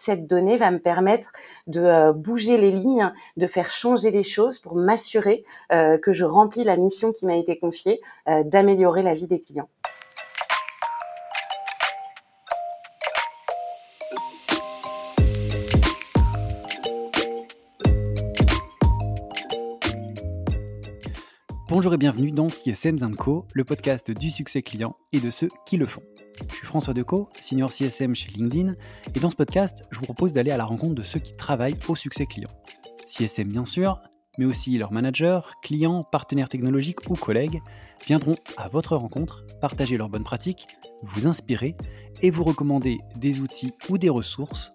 cette donnée va me permettre de bouger les lignes, de faire changer les choses pour m'assurer que je remplis la mission qui m'a été confiée, d'améliorer la vie des clients. Bonjour et bienvenue dans CSM Co, le podcast du succès client et de ceux qui le font. Je suis François Decaux, senior CSM chez LinkedIn, et dans ce podcast, je vous propose d'aller à la rencontre de ceux qui travaillent au succès client. CSM bien sûr, mais aussi leurs managers, clients, partenaires technologiques ou collègues viendront à votre rencontre, partager leurs bonnes pratiques, vous inspirer et vous recommander des outils ou des ressources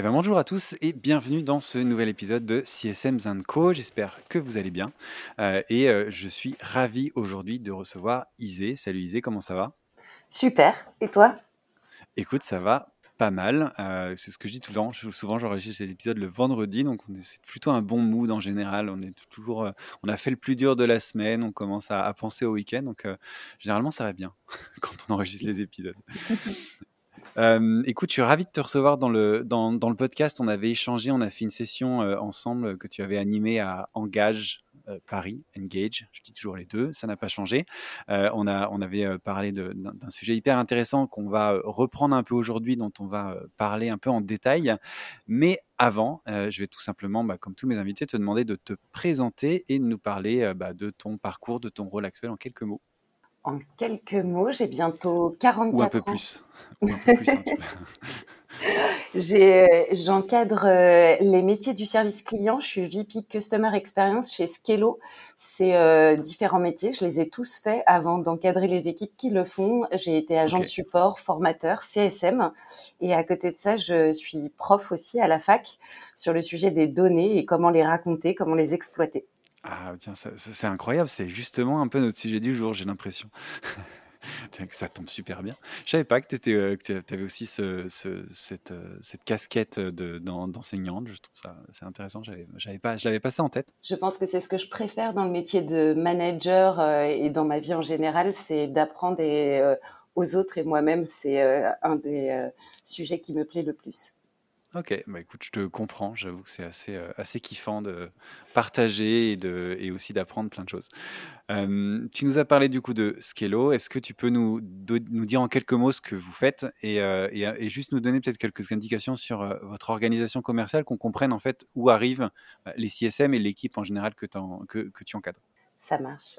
Eh ben, bonjour à tous et bienvenue dans ce nouvel épisode de CSM Co. J'espère que vous allez bien euh, et euh, je suis ravi aujourd'hui de recevoir Isée. Salut Isée, comment ça va? Super, et toi? Écoute, ça va pas mal. Euh, c'est ce que je dis tout le temps. Souvent, j'enregistre cet épisode le vendredi, donc c'est plutôt un bon mood en général. On est toujours, on a fait le plus dur de la semaine, on commence à, à penser au week-end, donc généralement ça va bien quand on enregistre les épisodes. Euh, écoute, je suis ravi de te recevoir dans le, dans, dans, le podcast. On avait échangé, on a fait une session euh, ensemble que tu avais animée à Engage euh, Paris, Engage, je dis toujours les deux, ça n'a pas changé. on, a, on avait parlé d'un sujet hyper intéressant qu'on va reprendre un peu aujourd'hui, dont on va parler un peu en détail. Mais avant, je vais tout simplement, bah, comme tous mes invités, te demander de te présenter et de nous parler bah, de ton parcours, de ton rôle actuel en quelques mots. En quelques mots, j'ai bientôt 44 ans. Ou un peu plus. Hein, j'encadre euh, les métiers du service client. Je suis VP Customer Experience chez Skello. C'est euh, différents métiers. Je les ai tous faits avant d'encadrer les équipes qui le font. J'ai été agent de support, formateur, CSM. Et à côté de ça, je suis prof aussi à la fac sur le sujet des données et comment les raconter, comment les exploiter. Ah tiens, c'est incroyable, c'est justement un peu notre sujet du jour, j'ai l'impression. Ça tombe super bien. Je savais pas que euh, tu avais aussi euh, cette casquette d'enseignante. je trouve ça c'est intéressant. Pas, je l'avais pas ça en tête. Je pense que c'est ce que je préfère dans le métier de manager euh, et dans ma vie en général, c'est d'apprendre aux autres et moi-même, c'est un des sujets qui me plaît le plus. Ok, bah écoute, je te comprends. J'avoue que c'est assez, euh, assez kiffant de partager et, de, et aussi d'apprendre plein de choses. tu nous as parlé du coup de Skello. Est-ce que tu peux nous, nous dire en quelques mots ce que vous faites et, euh, et, juste nous donner peut-être quelques indications sur euh, votre organisation commerciale, qu'on comprenne en fait où arrivent les CSM et l'équipe en général que, que, que, tu encadres? Ça marche.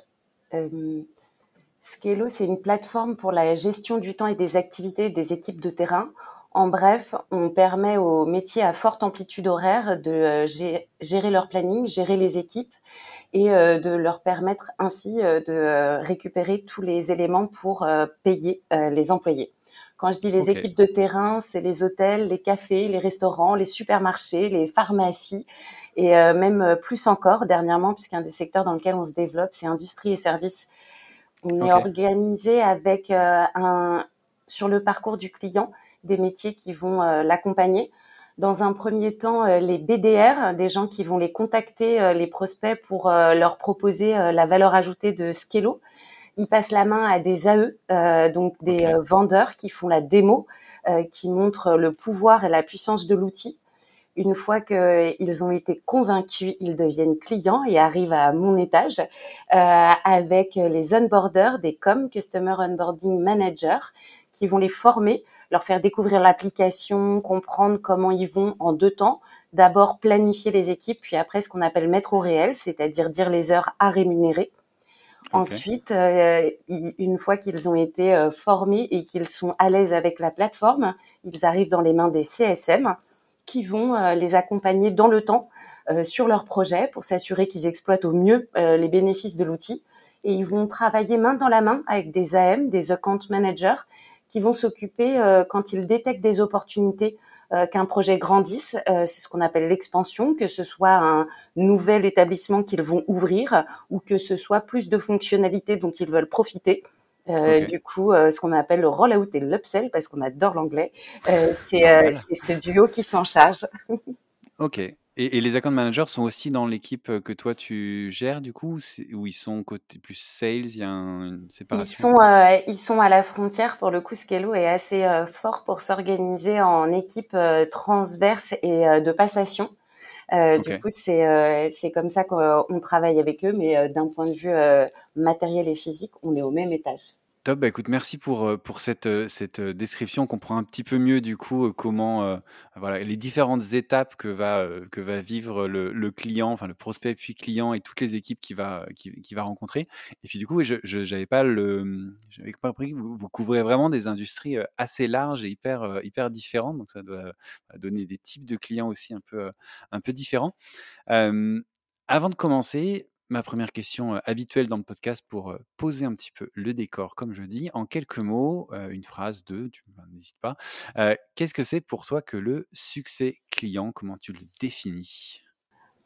Skello, c'est une plateforme pour la gestion du temps et des activités des équipes de terrain en bref, on permet aux métiers à forte amplitude horaire de euh, gérer leur planning, gérer les équipes et euh, de leur permettre ainsi euh, de récupérer tous les éléments pour payer les employés. Quand je dis les équipes de terrain, c'est les hôtels, les cafés, les restaurants, les supermarchés, les pharmacies et même plus encore dernièrement, puisqu'un des secteurs dans lequel on se développe, c'est industrie et services. On est organisé avec un sur le parcours du client des métiers qui vont euh, l'accompagner. Dans un premier temps, euh, les BDR, des gens qui vont les contacter, euh, les prospects, pour leur proposer la valeur ajoutée de Skello. Ils passent la main à des AE, donc des vendeurs qui font la démo, qui montrent le pouvoir et la puissance de l'outil. Une fois qu'ils ont été convaincus, ils deviennent clients et arrivent à mon étage avec les onboarders, des COM, Customer Onboarding Manager, qui vont les former leur faire découvrir l'application, comprendre comment ils vont en deux temps. D'abord planifier les équipes, puis après ce qu'on appelle mettre au réel, c'est-à-dire dire les heures à rémunérer. Ensuite, euh, une fois qu'ils ont été euh, formés et qu'ils sont à l'aise avec la plateforme, ils arrivent dans les mains des CSM qui vont euh, les accompagner dans le temps sur leur projet pour s'assurer qu'ils exploitent au mieux les bénéfices de l'outil. Et ils vont travailler main dans la main avec des AM, des account managers, qui vont s'occuper quand ils détectent des opportunités qu'un projet grandisse. c'est ce qu'on appelle l'expansion, que ce soit un nouvel établissement qu'ils vont ouvrir ou que ce soit plus de fonctionnalités dont ils veulent profiter. Euh, Du coup, euh, ce qu'on appelle le roll-out et l'upsell, parce qu'on adore l'anglais, euh, c'est euh, ce duo qui s'en charge. ok. Et, et, les account managers sont aussi dans l'équipe que toi tu gères du coup, ou ils sont côté plus sales, il y a une séparation? Ils sont, ils sont à la frontière. Pour le coup, Scalo est assez fort pour s'organiser en équipe transverse et de passation. Euh, Du coup, c'est euh, c'est comme ça qu'on travaille avec eux, mais d'un point de vue matériel et physique, on est au même étage. Top, bah écoute, merci pour, euh, pour cette, euh, cette euh, description. On comprend un petit peu mieux du coup comment voilà, les différentes étapes que va, que va vivre le, le client, enfin le prospect puis client et toutes les équipes qu'il va, qui, va rencontrer. Et puis du coup, je n'avais pas le j'avais pas compris que vous, vous couvrez vraiment des industries assez larges et hyper, hyper différentes. Donc ça doit donner des types de clients aussi un peu, un peu différents. avant de commencer, ma première question habituelle dans le podcast pour poser un petit peu le décor, comme je dis, en quelques mots, une phrase, deux, tu n'hésites pas. Qu'est-ce que c'est pour toi que le succès client? Comment tu le définis?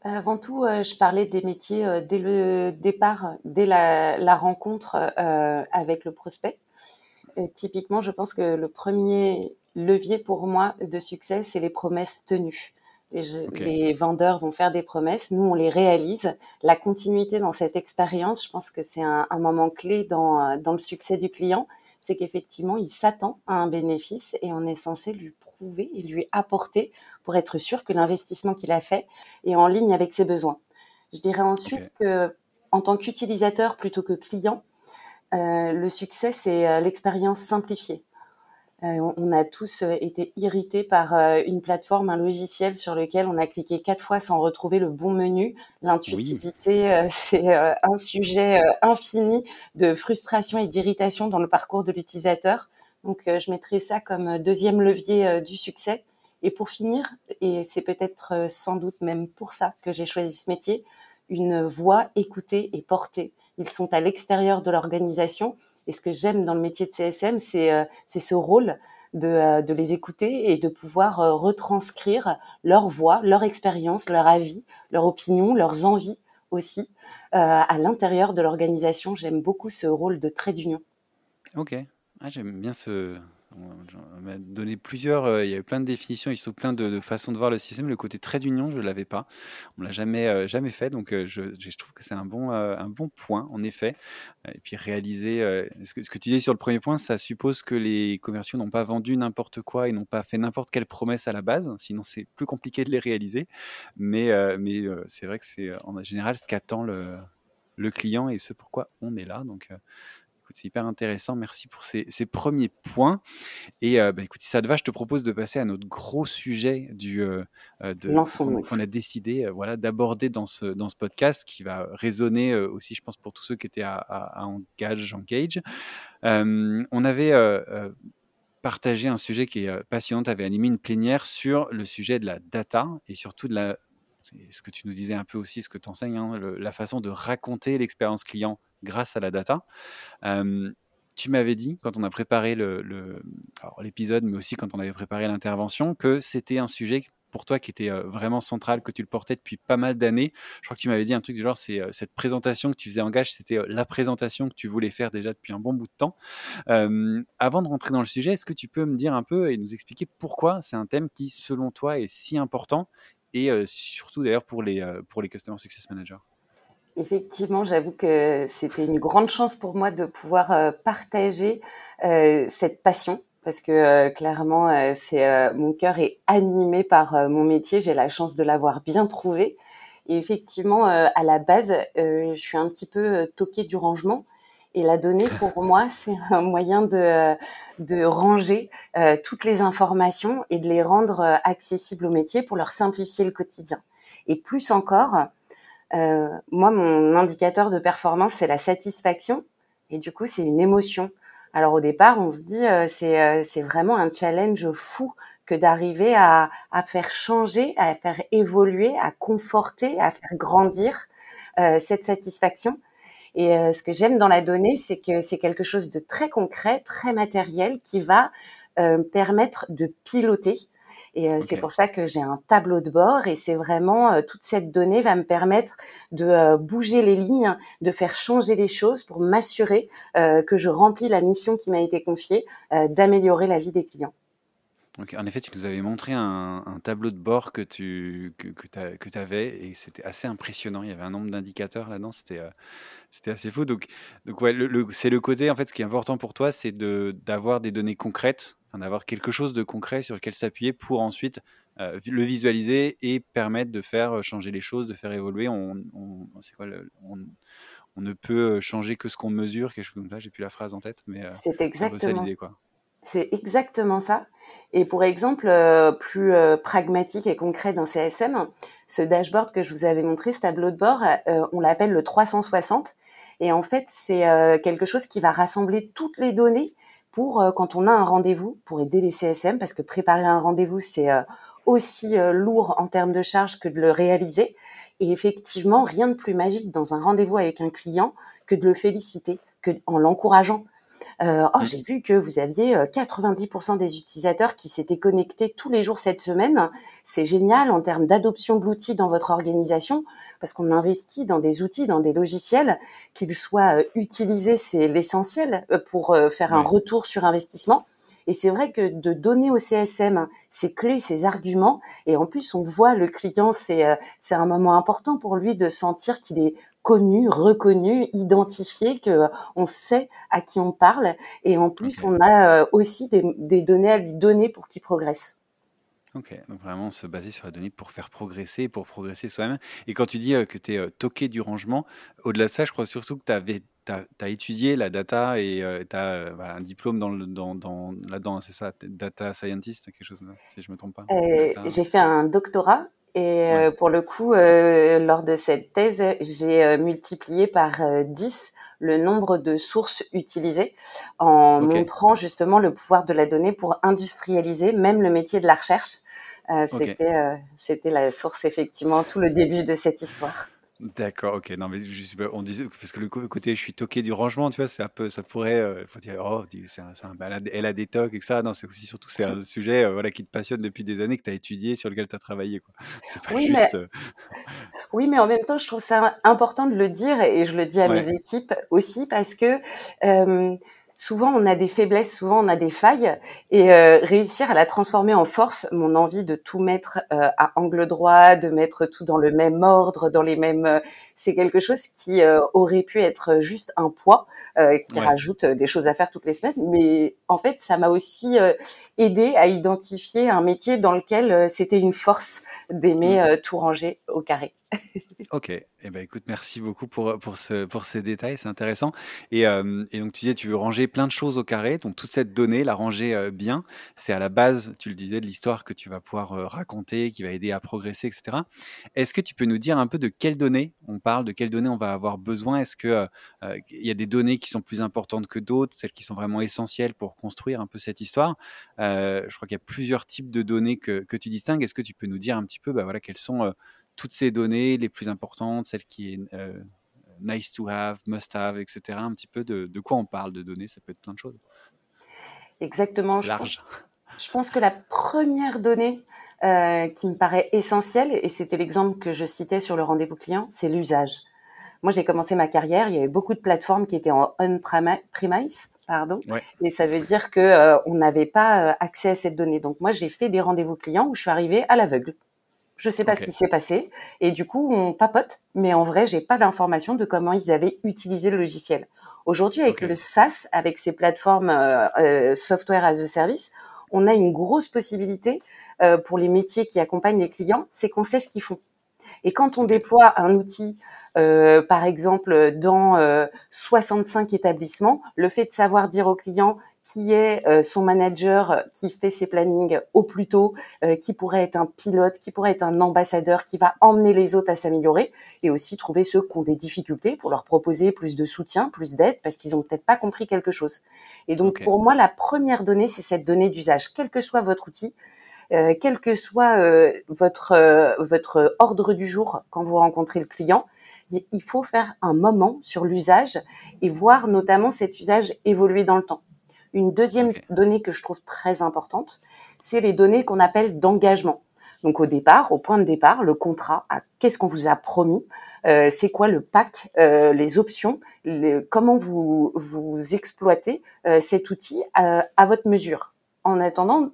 Avant tout, je parlais des métiers dès le départ, dès la, rencontre avec le prospect. typiquement, je pense que le premier levier pour moi de succès, c'est les promesses tenues. Les, vendeurs vont faire des promesses, nous on les réalise. La continuité dans cette expérience, je pense que c'est un, moment clé dans, euh, dans le succès du client, c'est qu'effectivement il s'attend à un bénéfice et on est censé lui prouver et lui apporter pour être sûr que l'investissement qu'il a fait est en ligne avec ses besoins. Je dirais ensuite que en tant qu'utilisateur plutôt que client, euh, le succès c'est euh, l'expérience simplifiée. Euh, on a tous euh, été irrités par euh, une plateforme, un logiciel sur lequel on a cliqué quatre fois sans retrouver le bon menu. L'intuitivité, c'est un sujet infini de frustration et d'irritation dans le parcours de l'utilisateur. Donc, je mettrai ça comme deuxième levier du succès. Et pour finir, et c'est peut-être sans doute même pour ça que j'ai choisi ce métier, une voix écoutée et portée. Ils sont à l'extérieur de l'organisation et ce que j'aime dans le métier de CSM, c'est euh, ce rôle de, euh, de, les écouter et de pouvoir euh, retranscrire leur voix, leur expérience, leur avis, leur opinion, leurs envies aussi à l'intérieur de l'organisation. J'aime beaucoup ce rôle de trait d'union. Ok, ah, j'aime bien ce, on m'a donné plusieurs, euh, il y a eu plein de définitions, il se trouve plein de, façons de voir le système. Le côté trait d'union, je ne l'avais pas. On ne l'a jamais, euh, jamais fait, donc euh, je, trouve que c'est un bon, un bon point, en effet. Et puis réaliser, ce que, tu disais sur le premier point, ça suppose que les commerciaux n'ont pas vendu n'importe quoi et n'ont pas fait n'importe quelle promesse à la base, sinon c'est plus compliqué de les réaliser. Mais, mais c'est vrai que c'est en général ce qu'attend le, le client et ce pourquoi on est là. Donc, c'est hyper intéressant. Merci pour ces, premiers points. Et euh, bah, écoute, si ça te va, je te propose de passer à notre gros sujet du euh, euh, qu'on a décidé voilà d'aborder dans ce dans ce podcast qui va résonner aussi, je pense, pour tous ceux qui étaient à, Engage, Engage. on avait partagé un sujet qui est passionnant. Tu avais animé une plénière sur le sujet de la data et surtout de la ce que tu nous disais un peu aussi, ce que tu enseignes, hein, la façon de raconter l'expérience client grâce à la data. tu m'avais dit, quand on a préparé l'épisode, mais aussi quand on avait préparé l'intervention, que c'était un sujet pour toi qui était vraiment central, que tu le portais depuis pas mal d'années. Je crois que tu m'avais dit un truc du genre, c'est cette présentation que tu faisais en gage, c'était la présentation que tu voulais faire déjà depuis un bon bout de temps. avant de rentrer dans le sujet, est-ce que tu peux me dire un peu et nous expliquer pourquoi c'est un thème qui, selon toi, est si important et surtout d'ailleurs pour les, pour les Customer Success Managers Effectivement, j'avoue que c'était une grande chance pour moi de pouvoir euh, partager euh, cette passion parce que euh, clairement, c'est mon cœur est animé par mon métier. J'ai la chance de l'avoir bien trouvé. Et effectivement, à la base, je suis un petit peu toquée du rangement. Et la donnée, pour moi, c'est un moyen de, de ranger toutes les informations et de les rendre accessibles au métier pour leur simplifier le quotidien. Et plus encore, euh, moi, mon indicateur de performance, c'est la satisfaction. Et du coup, c'est une émotion. Alors au départ, on se dit, euh, c'est, euh, c'est vraiment un challenge fou que d'arriver à, à, faire changer, à faire évoluer, à conforter, à faire grandir cette satisfaction. Et ce que j'aime dans la donnée, c'est que c'est quelque chose de très concret, très matériel, qui va permettre de piloter. Et euh, c'est pour ça que j'ai un tableau de bord. Et c'est vraiment euh, toute cette donnée va me permettre de euh, bouger les lignes, de faire changer les choses pour m'assurer que je remplis la mission qui m'a été confiée, d'améliorer la vie des clients. En effet, tu nous avais montré un, tableau de bord que tu que, que avais et c'était assez impressionnant. Il y avait un nombre d'indicateurs là-dedans, c'était c'était assez fou. Donc, donc ouais, c'est le côté en fait, ce qui est important pour toi, c'est de d'avoir des données concrètes d'avoir quelque chose de concret sur lequel s'appuyer pour ensuite euh, le visualiser et permettre de faire euh, changer les choses, de faire évoluer. On, on, quoi, on, ne peut euh, changer que ce qu'on mesure, quelque chose comme ça. J'ai plus la phrase en tête, mais c'est exactement l'idée, quoi. C'est exactement ça. Et pour exemple plus pragmatique et concret d'un CSM, ce dashboard que je vous avais montré, ce tableau de bord, on l'appelle le 360. Et en fait, c'est quelque chose qui va rassembler toutes les données pour euh, quand on a un rendez-vous, pour aider les CSM, parce que préparer un rendez-vous, c'est euh, aussi euh, lourd en termes de charge que de le réaliser. Et effectivement, rien de plus magique dans un rendez-vous avec un client que de le féliciter, que en l'encourageant. Euh, oh, j'ai vu que vous aviez 90% des utilisateurs qui s'étaient connectés tous les jours cette semaine. C'est génial en termes d'adoption de l'outil dans votre organisation parce qu'on investit dans des outils, dans des logiciels, qu'ils soient euh, utilisés, c'est l'essentiel euh, pour euh, faire un retour sur investissement. Et c'est vrai que de donner au CSM ses clés, ses arguments, et en plus on voit le client, c'est c'est un moment important pour lui de sentir qu'il est connu, reconnu, identifié, que on sait à qui on parle, et en plus on a aussi des, des données à lui donner pour qu'il progresse. Ok, donc vraiment se baser sur la donnée pour faire progresser, pour progresser soi-même. Et quand tu dis que tu es toqué du rangement, au-delà de ça, je crois surtout que tu as, étudié la data et tu as un diplôme dans, dans, dans là-dedans, c'est ça, data scientist, quelque chose, si je me trompe pas. j'ai fait un doctorat et pour le coup, lors de cette thèse, j'ai multiplié par 10 le nombre de sources utilisées en montrant justement le pouvoir de la donnée pour industrialiser même le métier de la recherche. Euh, c'était, euh, c'était la source effectivement tout le début de cette histoire. D'accord, ok. Non, mais je, on disait parce que le côté je suis toqué du rangement, tu vois, c'est un peu, ça pourrait, euh, faut dire, oh, c'est un, c'est un elle a des tocs et que ça. Non, c'est aussi surtout c'est un sujet, voilà, qui te passionne depuis des années, que tu as étudié, sur lequel tu as travaillé, quoi. C'est pas oui, juste. Mais... Oui, mais en même temps, je trouve ça important de le dire et je le dis à mes équipes aussi parce que souvent on a des faiblesses, souvent on a des failles, et euh, réussir à la transformer en force, mon envie de tout mettre euh, à angle droit, de mettre tout dans le même ordre, dans les mêmes, euh, c'est quelque chose qui aurait pu être juste un poids qui rajoute des choses à faire toutes les semaines, mais en fait ça m'a aussi aidé à identifier un métier dans lequel c'était une force d'aimer mmh. tout ranger au carré. Ok, eh ben, écoute, merci beaucoup pour, pour, ce, pour ces détails, c'est intéressant. Et, euh, et donc tu disais, tu veux ranger plein de choses au carré, donc toute cette donnée, la ranger euh, bien, c'est à la base, tu le disais, de l'histoire que tu vas pouvoir euh, raconter, qui va aider à progresser, etc. Est-ce que tu peux nous dire un peu de quelles données on parle, de quelles données on va avoir besoin? Est-ce qu'il il y a des données qui sont plus importantes que d'autres, celles qui sont vraiment essentielles pour construire un peu cette histoire? Je crois qu'il y a plusieurs types de données que, que tu distingues. Est-ce que tu peux nous dire un petit peu bah, voilà, quelles sont toutes ces données les plus importantes, celles qui est euh, nice to have, must have, etc. Un petit peu de, de, quoi on parle de données, ça peut être plein de choses. Exactement. Je large. Pense, je pense que la première donnée euh, qui me paraît essentielle, et c'était l'exemple que je citais sur le rendez-vous client, c'est l'usage. Moi, j'ai commencé ma carrière, il y avait beaucoup de plateformes qui étaient en on-premise, pardon, et ça veut dire que euh, on n'avait pas euh, accès à cette donnée. Donc moi, j'ai fait des rendez-vous clients où je suis arrivée à l'aveugle. Je sais pas ce qui s'est passé. Et du coup on papote, mais en vrai j'ai pas l'information de comment ils avaient utilisé le logiciel. Aujourd'hui avec le SaaS, avec ces plateformes euh, euh, software as a service, on a une grosse possibilité euh, pour les métiers qui accompagnent les clients, c'est qu'on sait ce qu'ils font. Et quand on déploie un outil par exemple, dans 65 établissements, le fait de savoir dire aux clients qui est euh, son manager qui fait ses plannings au plus tôt, euh, qui pourrait être un pilote, qui pourrait être un ambassadeur, qui va emmener les autres à s'améliorer, et aussi trouver ceux qui ont des difficultés pour leur proposer plus de soutien, plus d'aide, parce qu'ils ont peut-être pas compris quelque chose. Et donc pour moi, la première donnée, c'est cette donnée d'usage, quel que soit votre outil. Euh, quel que soit votre votre ordre du jour quand vous rencontrez le client, il faut faire un moment sur l'usage et voir notamment cet usage évoluer dans le temps. Une deuxième donnée que je trouve très importante, c'est les données qu'on appelle d'engagement. Donc au départ, au point de départ, le contrat, qu'est-ce qu'on vous a promis, euh, c'est quoi le pack, euh, les options, comment vous, vous exploitez euh, cet outil à, à, votre mesure. En attendant,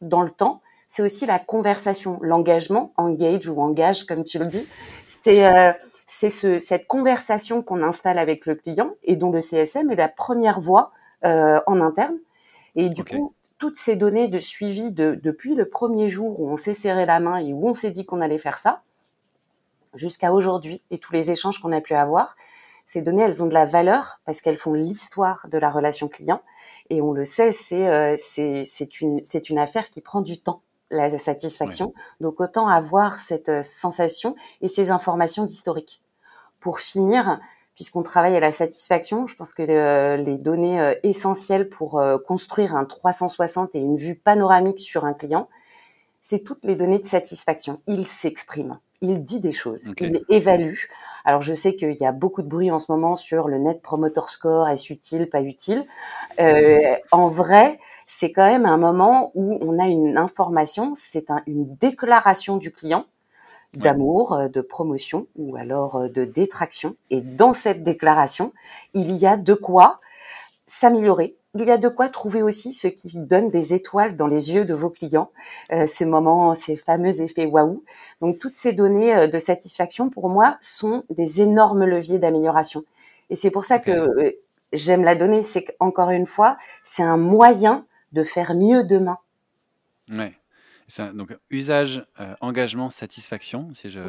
dans le temps, c'est aussi la conversation, l'engagement, engage ou engage comme tu le dis. C'est c'est ce, cette conversation qu'on installe avec le client et dont le CSM est la première voie en interne. Et du coup, toutes ces données de suivi de, depuis le premier jour où on s'est serré la main et où on s'est dit qu'on allait faire ça, jusqu'à aujourd'hui et tous les échanges qu'on a pu avoir, ces données, elles ont de la valeur parce qu'elles font l'histoire de la relation client. Et on le sait, c'est euh, c'est une, une affaire qui prend du temps, la satisfaction. Donc autant avoir cette euh, sensation et ces informations d'historique. Pour finir, puisqu'on travaille à la satisfaction. Je pense que euh, les données euh, essentielles pour euh, construire un 360 et une vue panoramique sur un client, c'est toutes les données de satisfaction. Il s'exprime, il dit des choses, il évalue. Alors je sais qu'il y a beaucoup de bruit en ce moment sur le Net Promoter Score, est-ce utile, pas utile? en vrai, c'est quand même un moment où on a une information, c'est une déclaration du client d'amour, euh, de promotion ou alors euh, de détraction. Et dans cette déclaration, il y a de quoi s'améliorer. Il y a de quoi trouver aussi ce qui donne des étoiles dans les yeux de vos clients, euh, ces moments, ces fameux effets waouh. Donc toutes ces données de satisfaction, pour moi, sont des énormes leviers d'amélioration. Et c'est pour ça que j'aime la donnée, c'est qu'encore une fois, c'est un moyen de faire mieux demain. Ouais donc usage, euh, engagement, satisfaction, si j'ai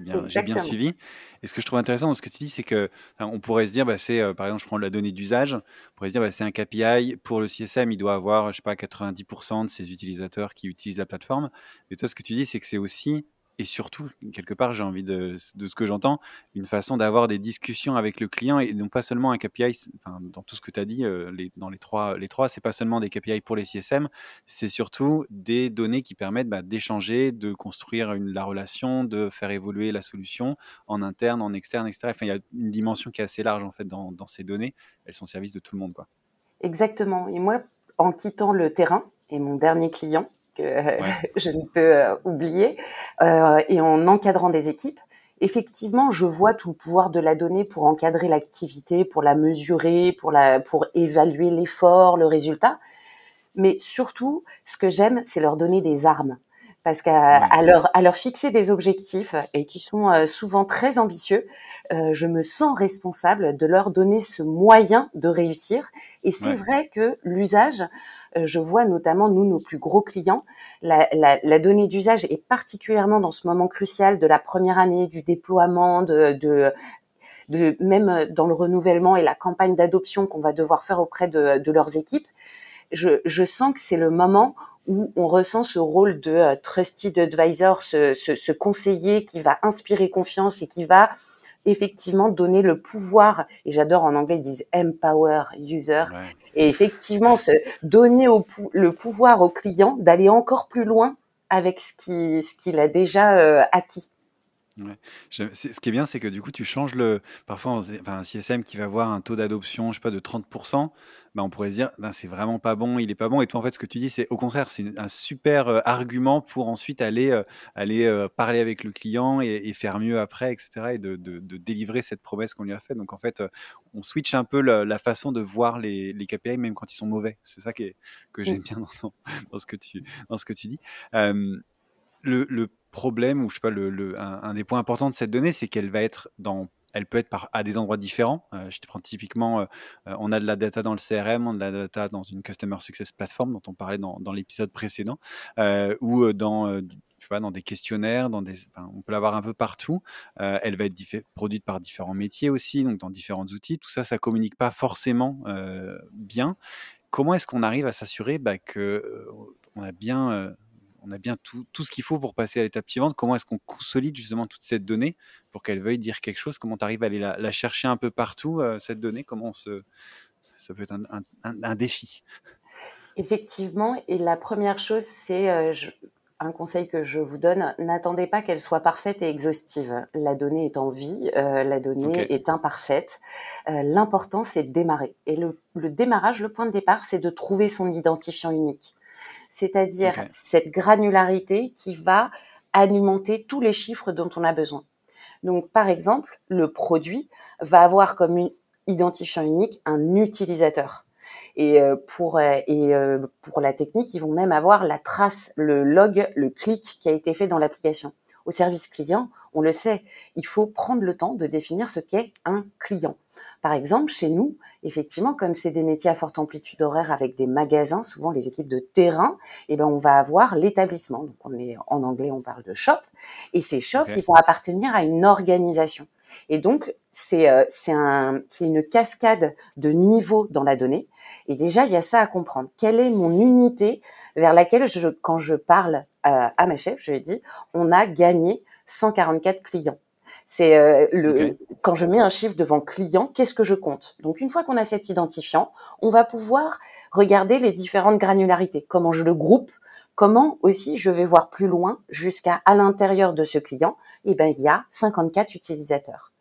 bien, bien suivi. Et ce que je trouve intéressant dans ce que tu dis, c'est que on pourrait se dire, bah, c'est euh, par exemple, je prends la donnée d'usage, on pourrait se dire, bah, c'est un KPI pour le CSM, il doit avoir, je sais pas, 90% de ses utilisateurs qui utilisent la plateforme. Mais toi, ce que tu dis, c'est que c'est aussi et surtout, quelque part, j'ai envie de, ce que j'entends, une façon d'avoir des discussions avec le client et non pas seulement un KPI. Enfin, dans tout ce que tu as dit, euh, les, dans les trois, les trois, c'est pas seulement des KPI pour les CSM, c'est surtout des données qui permettent bah, d'échanger, de construire la relation, de faire évoluer la solution en interne, en externe, etc. Enfin, il y a une dimension qui est assez large en fait dans, dans ces données. Elles sont au service de tout le monde, quoi. Exactement. Et moi, en quittant le terrain et mon dernier client, que je ne peux euh, oublier, euh, et en encadrant des équipes, effectivement, je vois tout le pouvoir de la donnée pour encadrer l'activité, pour la mesurer, pour la, pour évaluer l'effort, le résultat. Mais surtout, ce que j'aime, c'est leur donner des armes. Parce qu'à leur, à leur fixer des objectifs et qui sont euh, souvent très ambitieux, je me sens responsable de leur donner ce moyen de réussir. Et c'est vrai que l'usage, je vois notamment, nous, nos plus gros clients, la, la, la donnée d'usage est particulièrement dans ce moment crucial de la première année, du déploiement, de, de, de même dans le renouvellement et la campagne d'adoption qu'on va devoir faire auprès de, de leurs équipes. Je, je, sens que c'est le moment où on ressent ce rôle de uh, trusted advisor, ce, ce, ce, conseiller qui va inspirer confiance et qui va effectivement donner le pouvoir, et j'adore en anglais, ils disent empower user, et effectivement se donner au, le pouvoir au client d'aller encore plus loin avec ce qu'il ce qu'il a déjà euh, acquis. Ouais. ce qui est bien, c'est que du coup, tu changes le. Parfois, enfin, un CSM qui va avoir un taux d'adoption, je sais pas, de 30%, bah, on pourrait se dire, ben, c'est vraiment pas bon, il est pas bon. Et toi, en fait, ce que tu dis, c'est au contraire, c'est un super euh, argument pour ensuite aller, euh, aller euh, parler avec le client et, faire mieux après, etc. Et de, de, de délivrer cette promesse qu'on lui a faite. Donc, en fait, on switch un peu la, façon de voir les, les, KPI, même quand ils sont mauvais. C'est ça qui est, que j'aime mmh. bien dans, dans, ce que tu, dans ce que tu dis. Le, problème, ou je sais pas, un, des points importants de cette donnée, c'est qu'elle va être dans elle peut être à des endroits différents. Euh, je te prends typiquement, euh, euh, on a de la data dans le CRM, on a de la data dans une Customer Success Platform dont on parlait dans, l'épisode précédent, ou dans, je sais pas, dans des questionnaires, dans des, on peut l'avoir un peu partout. elle va être produite par différents métiers aussi, donc dans différents outils. Tout ça, ça communique pas forcément bien. Comment est-ce qu'on arrive à s'assurer bah, que a bien on a bien tout, tout ce qu'il faut pour passer à l'étape suivante. Comment est-ce qu'on consolide justement toute cette donnée pour qu'elle veuille dire quelque chose? Comment tu arrives à aller la, chercher un peu partout, euh, cette donnée? Comment se... ça peut être un, défi Effectivement, et la première chose, c'est, euh, un conseil que je vous donne, n'attendez pas qu'elle soit parfaite et exhaustive. La donnée est en vie, euh, la donnée est imparfaite. Euh, l'important, c'est de démarrer. Et le, démarrage, le point de départ, c'est de trouver son identifiant unique. C'est-à-dire cette granularité qui va alimenter tous les chiffres dont on a besoin. Donc, par exemple, le produit va avoir comme identifiant unique un utilisateur. Et euh, pour euh, et euh, pour la technique, ils vont même avoir la trace, le log, le clic qui a été fait dans l'application. Au service client, on le sait, il faut prendre le temps de définir ce qu'est un client. Par exemple, chez nous, effectivement, comme c'est des métiers à forte amplitude horaire avec des magasins, souvent les équipes de terrain, eh ben on va avoir l'établissement. Donc on est en anglais, on parle de shop, et ces shops, ils vont appartenir à une organisation. Et donc c'est c'est un une cascade de niveaux dans la donnée. Et déjà, il y a ça à comprendre. Quelle est mon unité vers laquelle, je, quand je parle euh, à ma chef, je lui dis, on a gagné 144 clients. C'est euh, le quand je mets un chiffre devant client, qu'est-ce que je compte? Donc une fois qu'on a cet identifiant, on va pouvoir regarder les différentes granularités, comment je le groupe, comment aussi je vais voir plus loin jusqu'à à l'intérieur de ce client, et eh ben il y a 54 utilisateurs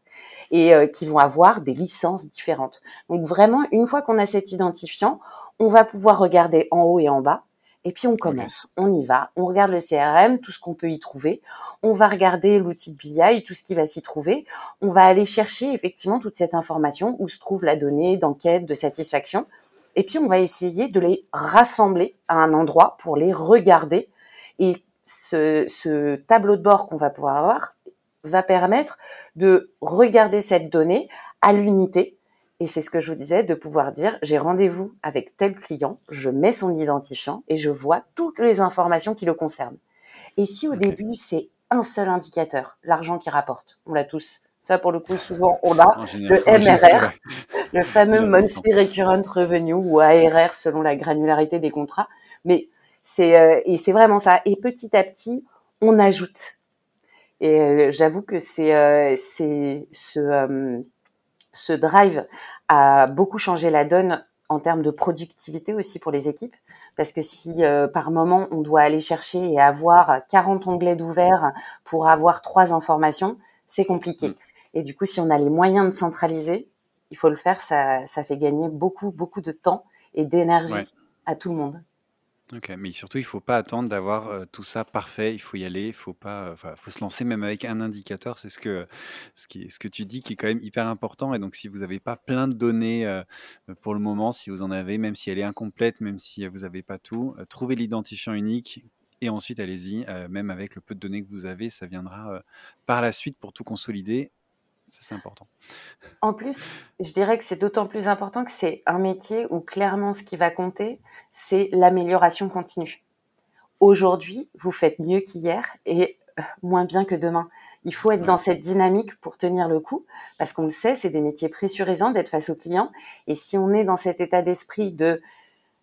et euh, qui vont avoir des licences différentes. Donc vraiment, une fois qu'on a cet identifiant, on va pouvoir regarder en haut et en bas. Et puis on commence, on y va, on regarde le CRM, tout ce qu'on peut y trouver, on va regarder l'outil de BI, tout ce qui va s'y trouver, on va aller chercher effectivement toute cette information, où se trouve la donnée d'enquête, de satisfaction, et puis on va essayer de les rassembler à un endroit pour les regarder. Et ce, ce tableau de bord qu'on va pouvoir avoir, va permettre de regarder cette donnée à l'unité. Et c'est ce que je vous disais, de pouvoir dire, j'ai rendez-vous avec tel client, je mets son identifiant et je vois toutes les informations qui le concernent. Et si au début, c'est un seul indicateur, l'argent qui rapporte, on l'a tous. Ça, pour le coup, souvent, on a le MRR, le fameux Monthly Recurrent Revenue ou ARR selon la granularité des contrats. Mais c'est, euh, et c'est vraiment ça. Et petit à petit, on ajoute et euh, j'avoue que c'est euh, c'est ce euh, ce drive a beaucoup changé la donne en termes de productivité aussi pour les équipes. Parce que si par moment on doit aller chercher et avoir 40 onglets d'ouvert pour avoir trois informations, c'est compliqué. Mm. Et du coup, si on a les moyens de centraliser, il faut le faire. Ça, ça fait gagner beaucoup, beaucoup de temps et d'énergie à tout le monde. Mais surtout, il faut pas attendre d'avoir, tout ça parfait. Il faut y aller, il faut pas, enfin, faut se lancer même avec un indicateur. C'est ce que ce qui ce que tu dis qui est quand même hyper important et donc si vous n'avez pas plein de données, pour le moment, si vous en avez, même si elle est incomplète, même si, vous n'avez pas tout, trouvez l'identifiant unique et ensuite allez-y, même avec le peu de données que vous avez, ça viendra, par la suite pour tout consolider c'est important. En plus, je dirais que c'est d'autant plus important que c'est un métier où clairement ce qui va compter, c'est l'amélioration continue. Aujourd'hui, vous faites mieux qu'hier et euh, moins bien que demain. Il faut être dans cette dynamique pour tenir le coup, parce qu'on le sait, c'est des métiers pressurisants d'être face aux clients. Et si on est dans cet état d'esprit de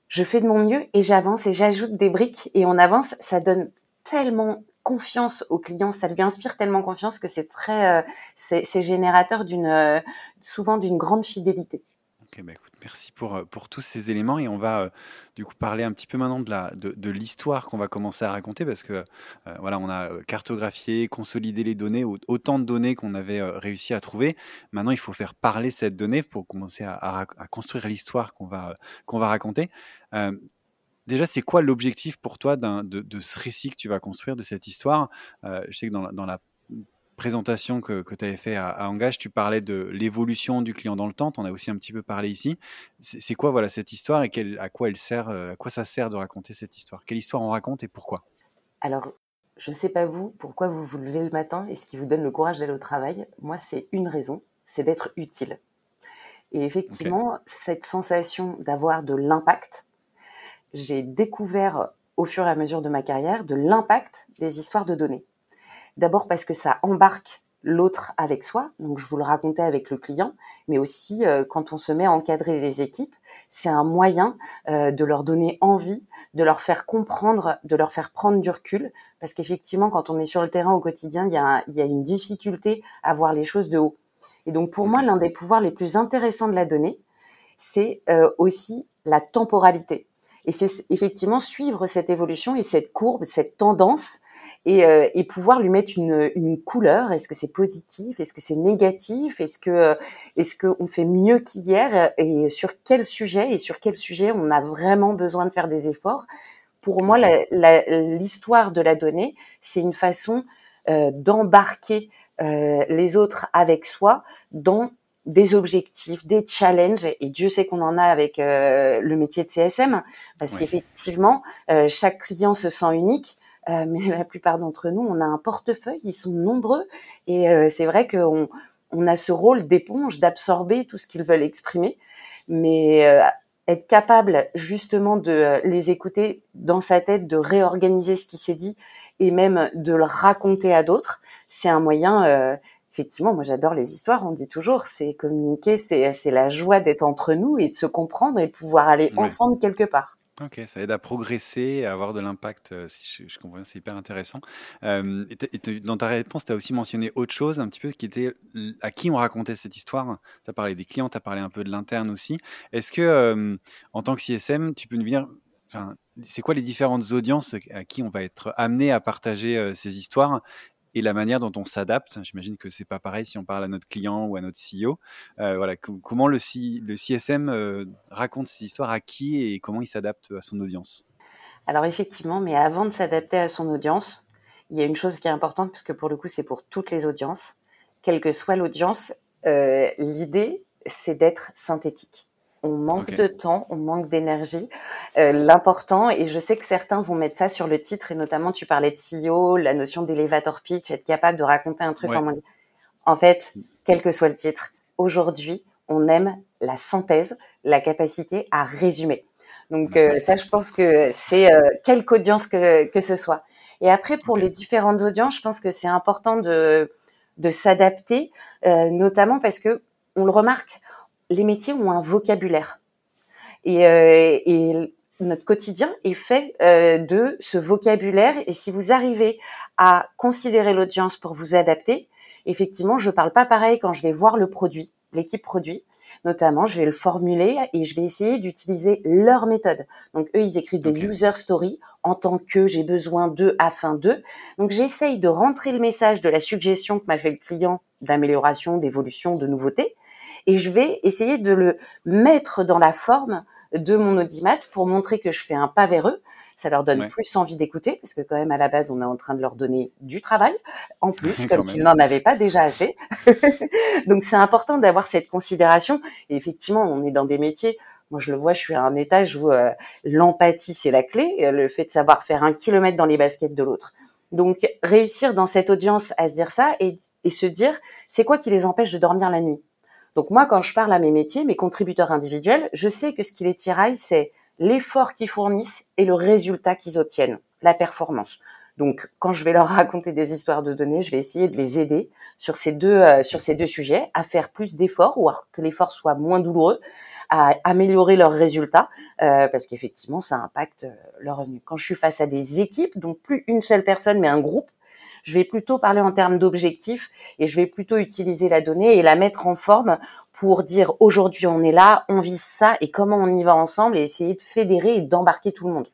je fais de mon mieux et j'avance et j'ajoute des briques et on avance, ça donne tellement confiance au client, ça lui inspire tellement confiance que c'est très, euh, c'est générateur euh, souvent d'une grande fidélité. Ok, bah écoute, merci pour, euh, pour tous ces éléments et on va du coup parler un petit peu maintenant de la de l'histoire qu'on va commencer à raconter parce que voilà on a cartographié, consolidé les données, autant de données qu'on avait réussi à trouver. Maintenant il faut faire parler cette donnée pour commencer à, à, construire l'histoire qu'on va qu'on va raconter. Déjà, c'est quoi l'objectif pour toi de, de, ce récit que tu vas construire, de cette histoire? Euh, Je sais que dans la, dans la présentation que, que tu avais fait à, à, Engage, tu parlais de l'évolution du client dans le temps. Tu en as aussi un petit peu parlé ici. C'est quoi voilà, cette histoire et à, quoi elle sert, euh, à quoi ça sert de raconter cette histoire? Quelle histoire on raconte et pourquoi? Alors, je ne sais pas vous, pourquoi vous vous levez le matin et ce qui vous donne le courage d'aller au travail. Moi, c'est une raison, c'est d'être utile. Et effectivement, cette sensation d'avoir de l'impact, j'ai découvert au fur et à mesure de ma carrière de l'impact des histoires de données. D'abord parce que ça embarque l'autre avec soi, donc je vous le racontais avec le client, mais aussi euh, quand on se met à encadrer des équipes, c'est un moyen euh, de leur donner envie, de leur faire comprendre, de leur faire prendre du recul, parce qu'effectivement, quand on est sur le terrain au quotidien, il y a, il y a une difficulté à voir les choses de haut. Et donc pour moi, l'un des pouvoirs les plus intéressants de la donnée, c'est euh, aussi la temporalité Et c'est effectivement suivre cette évolution et cette courbe, cette tendance, et, euh, et pouvoir lui mettre une, une couleur. Est-ce que c'est positif? Est-ce que c'est négatif? Est-ce que est-ce qu'on fait mieux qu'hier? Et sur quel sujet Et sur quel sujet on a vraiment besoin de faire des efforts? Pour moi, l'histoire de la donnée, c'est une façon euh, d'embarquer euh, les autres avec soi dans des objectifs, des challenges, et Dieu sait qu'on en a avec euh, le métier de CSM, parce qu'effectivement, euh, chaque client se sent unique, euh, mais la plupart d'entre nous, on a un portefeuille, ils sont nombreux, et c'est vrai qu'on on a ce rôle d'éponge, d'absorber tout ce qu'ils veulent exprimer, mais être capable justement de les écouter dans sa tête, de réorganiser ce qui s'est dit, et même de le raconter à d'autres, c'est un moyen effectivement, moi j'adore les histoires. On dit toujours, c'est communiquer, c'est la joie d'être entre nous et de se comprendre et de pouvoir aller ensemble quelque part. Ok, ça aide à progresser, à avoir de l'impact. Euh, si je, comprends, c'est hyper intéressant. Euh, et, dans ta réponse, tu as aussi mentionné autre chose, un petit peu, qui était à qui on racontait cette histoire. Tu as parlé des clients, tu as parlé un peu de l'interne aussi. Est-ce que, euh, en tant que CSM, tu peux nous dire, enfin, c'est quoi les différentes audiences à qui on va être amené à partager ces histoires? Et la manière dont on s'adapte. J'imagine que c'est pas pareil si on parle à notre client ou à notre CEO. Euh, voilà, comment le, CSM euh, raconte ses histoires à qui et comment il s'adapte à son audience? Alors effectivement, mais avant de s'adapter à son audience, il y a une chose qui est importante puisque pour le coup c'est pour toutes les audiences, quelle que soit l'audience, euh, l'idée c'est d'être synthétique on manque de temps, on manque d'énergie. Euh, l'important, et je sais que certains vont mettre ça sur le titre, et notamment tu parlais de CEO, la notion d'élévator pitch, être capable de raconter un truc en En fait, quel que soit le titre, aujourd'hui, on aime la synthèse, la capacité à résumer. Donc euh, ça, je pense que c'est euh, quelque audience que, que ce soit. Et après, pour les différentes audiences, je pense que c'est important de, de s'adapter, notamment parce que on le remarque, les métiers ont un vocabulaire. Et, euh, et notre quotidien est fait euh, de ce vocabulaire. Et si vous arrivez à considérer l'audience pour vous adapter, effectivement, je parle pas pareil quand je vais voir le produit, l'équipe produit. Notamment, je vais le formuler et je vais essayer d'utiliser leur méthode. Donc, eux, ils écrivent des user stories en tant que j'ai besoin d'eux afin d'eux. Donc, j'essaye de rentrer le message de la suggestion que m'a fait le client d'amélioration, d'évolution, de nouveauté et je vais essayer de le mettre dans la forme de mon audimat pour montrer que je fais un pas vers eux. Ça leur donne plus envie d'écouter parce que quand même à la base on est en train de leur donner du travail en plus comme s'ils n'en avaient pas déjà assez. Donc c'est important d'avoir cette considération. Et effectivement on est dans des métiers. Moi je le vois, je suis à un étage où euh, l'empathie c'est la clé, le fait de savoir faire un kilomètre dans les baskets de l'autre. Donc réussir dans cette audience à se dire ça et, et se dire c'est quoi qui les empêche de dormir la nuit? Donc moi, quand je parle à mes métiers, mes contributeurs individuels, je sais que ce qui les tiraille, c'est l'effort qu'ils fournissent et le résultat qu'ils obtiennent, la performance. Donc, quand je vais leur raconter des histoires de données, je vais essayer de les aider sur ces deux euh, sur ces deux sujets à faire plus d'efforts ou que l'effort soit moins douloureux, à améliorer leurs résultats euh, parce qu'effectivement, ça impacte euh, leur revenu. Quand je suis face à des équipes, donc plus une seule personne mais un groupe, je vais plutôt parler en termes d'objectifs et je vais plutôt utiliser la donnée et la mettre en forme pour dire aujourd'hui on est là, on vise ça et comment on y va ensemble et essayer de fédérer et d'embarquer tout le monde.